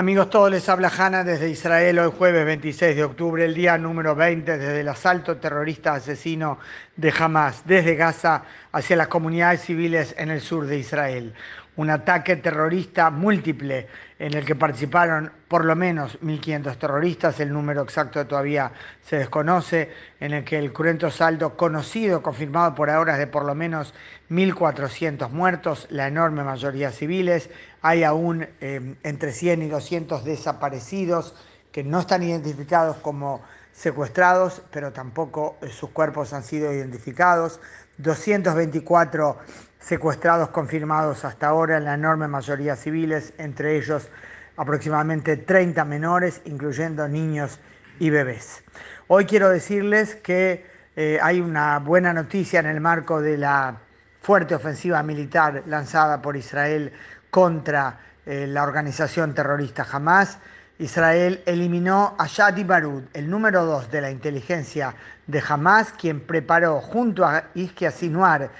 Amigos todos, les habla Hanna desde Israel hoy jueves 26 de octubre, el día número 20 desde el asalto terrorista asesino de Hamas desde Gaza hacia las comunidades civiles en el sur de Israel un ataque terrorista múltiple en el que participaron por lo menos 1.500 terroristas, el número exacto todavía se desconoce, en el que el cruento saldo conocido, confirmado por ahora, es de por lo menos 1.400 muertos, la enorme mayoría civiles, hay aún eh, entre 100 y 200 desaparecidos que no están identificados como secuestrados, pero tampoco eh, sus cuerpos han sido identificados, 224 secuestrados confirmados hasta ahora, en la enorme mayoría civiles, entre ellos aproximadamente 30 menores, incluyendo niños y bebés. Hoy quiero decirles que eh, hay una buena noticia en el marco de la fuerte ofensiva militar lanzada por Israel contra eh, la organización terrorista Hamas. Israel eliminó a Shadi Barud, el número dos de la inteligencia de Hamas, quien preparó junto a Iskia Sinuar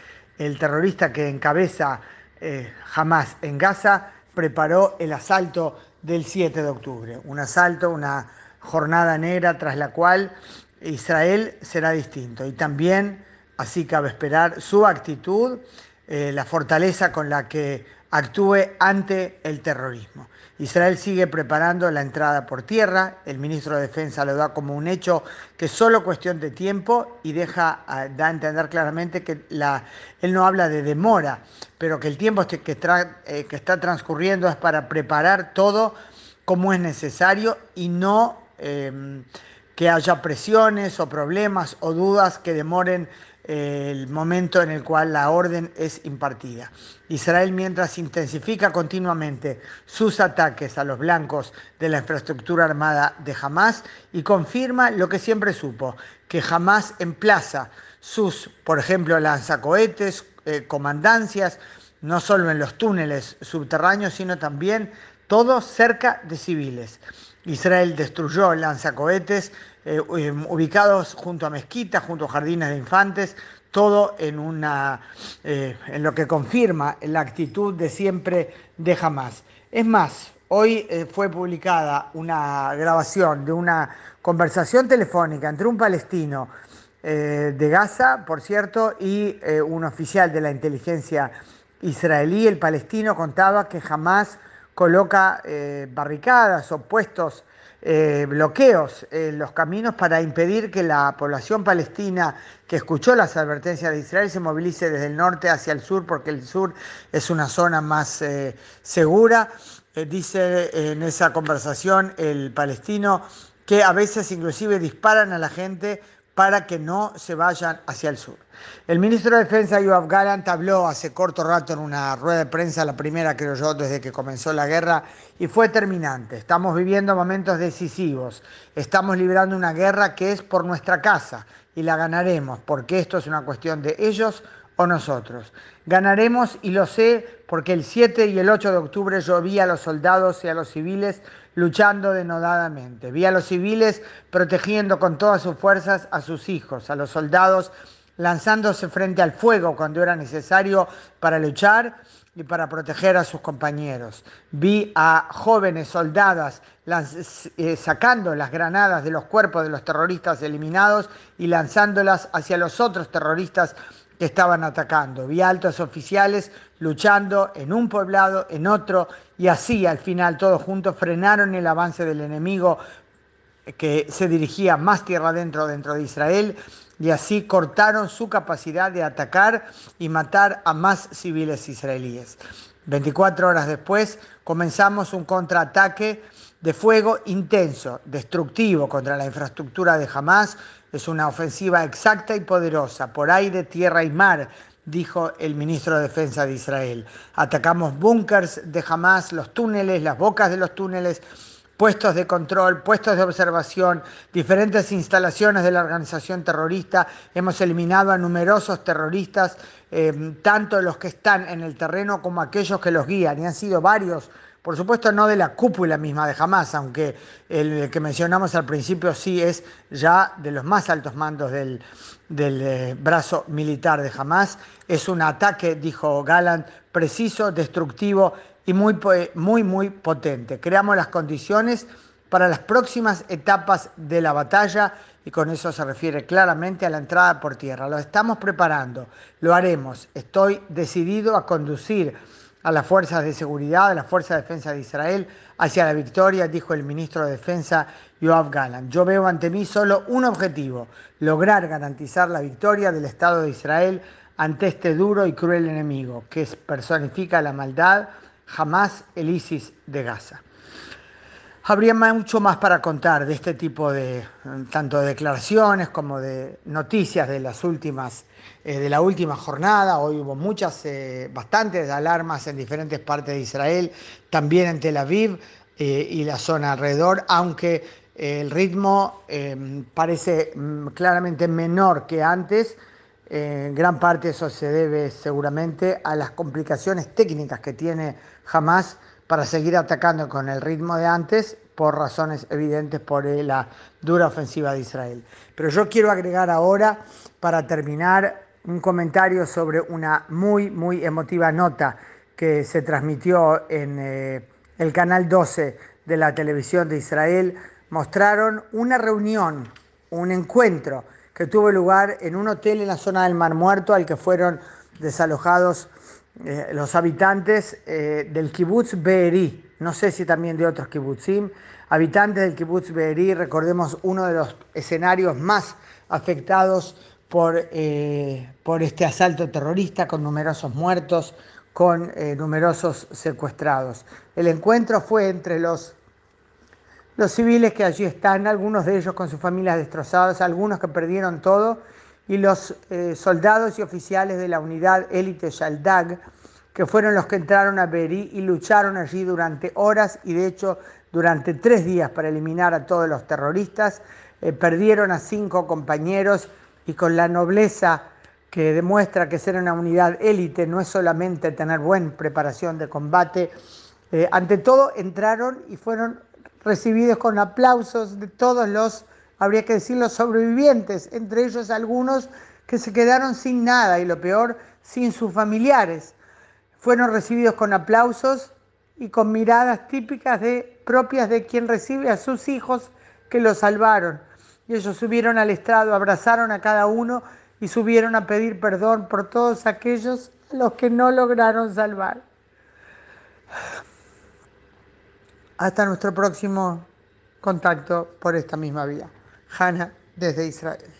el terrorista que encabeza eh, Hamas en Gaza, preparó el asalto del 7 de octubre. Un asalto, una jornada negra tras la cual Israel será distinto. Y también, así cabe esperar, su actitud, eh, la fortaleza con la que actúe ante el terrorismo. Israel sigue preparando la entrada por tierra, el ministro de Defensa lo da como un hecho que es solo cuestión de tiempo y deja, ah, da a entender claramente que él no habla de demora, pero que el tiempo que, eh, que está transcurriendo es para preparar todo como es necesario y no em, que haya presiones o problemas o dudas que demoren el momento en el cual la orden es impartida. Israel mientras intensifica continuamente sus ataques a los blancos de la infraestructura armada de Hamas y confirma lo que siempre supo, que Hamas emplaza sus, por ejemplo, lanzacohetes, eh, comandancias, no solo en los túneles subterráneos, sino también todos cerca de civiles. Israel destruyó lanzacohetes eh, em, ubicados junto a mezquitas, junto a jardines de infantes, todo en, una, eh, en lo que confirma la actitud de siempre de Hamas. Es más, hoy eh, fue publicada una grabación de una conversación telefónica entre un palestino de Gaza, por cierto, y un oficial de la inteligencia israelí. El palestino contaba que Hamas coloca barricadas o puestos eh, bloqueos en los caminos para impedir que la población palestina que escuchó las advertencias de Israel se movilice desde el norte hacia el sur, porque el sur es una zona más eh, segura. Eh, dice en esa conversación el palestino que a veces inclusive disparan a la gente para que no se vayan hacia el sur. El ministro de Defensa, Yoav Galant, habló hace corto rato en una rueda de prensa, la primera creo yo desde que comenzó la guerra, y fue terminante. Estamos viviendo momentos decisivos. Estamos librando una guerra que es por nuestra casa y la ganaremos, porque esto es una cuestión de ellos o nosotros. Ganaremos y lo sé porque el 7 y el 8 de octubre yo vi a los soldados y a los civiles luchando denodadamente. Vi a los civiles protegiendo con todas sus fuerzas a sus hijos, a los soldados lanzándose frente al fuego cuando era necesario para luchar y para proteger a sus compañeros. Vi a jóvenes soldadas eh, sacando las granadas de los cuerpos de los terroristas eliminados y lanzándolas hacia los otros terroristas que estaban atacando. Vi altos oficiales luchando en un poblado, en otro, y así al final todos juntos frenaron el avance del enemigo que se dirigía más tierra adentro dentro de Israel y así cortaron su capacidad de atacar y matar a más civiles israelíes. 24 horas después comenzamos un contraataque de fuego intenso, destructivo contra la infraestructura de Hamas, es una ofensiva exacta y poderosa por aire, tierra y mar, dijo el ministro de Defensa de Israel. Atacamos búnkers de Hamas, los túneles, las bocas de los túneles, puestos de control, puestos de observación, diferentes instalaciones de la organización terrorista. Hemos eliminado a numerosos terroristas, eh, tanto los que están en el terreno como aquellos que los guían, y han sido varios por supuesto no de la cúpula misma de Hamas, aunque el que mencionamos al principio sí es ya de los más altos mandos del, eh, brazo militar de Hamas. Es un ataque, dijo Gallant, preciso, destructivo y muy, muy, muy potente. Creamos las condiciones para las próximas etapas de la batalla y con eso se refiere claramente a la entrada por tierra. Lo estamos preparando, lo haremos. Estoy decidido a conducir a las fuerzas de seguridad, a las fuerzas de defensa de Israel hacia la victoria, dijo el ministro de Defensa Yoav Gallant. Yo veo ante mí solo un objetivo, lograr garantizar la victoria del Estado de Israel ante este duro y cruel enemigo, que personifica la maldad, jamás el ISIS de Gaza. Habría mucho más para contar de este tipo de tanto de declaraciones como de noticias de las últimas eh, de la última jornada. Hoy hubo muchas, eh, bastantes alarmas en diferentes partes de Israel, también en Tel Aviv eh, y la zona alrededor, aunque el ritmo parece mm, claramente menor que antes. En gran parte eso se debe seguramente a las complicaciones técnicas que tiene Hamas para seguir atacando con el ritmo de antes por razones evidentes por la dura ofensiva de Israel. Pero yo quiero agregar ahora, para terminar, un comentario sobre una muy, muy emotiva nota que se transmitió en eh, el canal 12 de la televisión de Israel. Mostraron una reunión, un encuentro que tuvo lugar en un hotel en la zona del Mar Muerto al que fueron desalojados eh, los habitantes eh, del kibbutz Be'eri, no sé si también de otros kibbutzim, habitantes del kibbutz Be'eri, recordemos uno de los escenarios más afectados por, eh, por este asalto terrorista con numerosos muertos, con numerosos secuestrados. El encuentro fue entre los, los civiles que allí están, algunos de ellos con sus familias destrozadas, algunos que perdieron todo, y los eh, soldados y oficiales de la unidad élite Shaldag, que fueron los que entraron a Berí y lucharon allí durante horas y de hecho durante tres días para eliminar a todos los terroristas. Eh, perdieron a cinco compañeros y con la nobleza que demuestra que ser una unidad élite no es solamente tener buena preparación de combate, eh, ante todo entraron y fueron recibidos con aplausos de todos los habría que decir los sobrevivientes, entre ellos algunos que se quedaron sin nada y lo peor, sin sus familiares. Fueron recibidos con aplausos y con miradas típicas de, propias de quien recibe a sus hijos que los salvaron. Y ellos subieron al estrado, abrazaron a cada uno y subieron a pedir perdón por todos aquellos a los que no lograron salvar. Hasta nuestro próximo contacto por esta misma vía. Hanna desde Israel.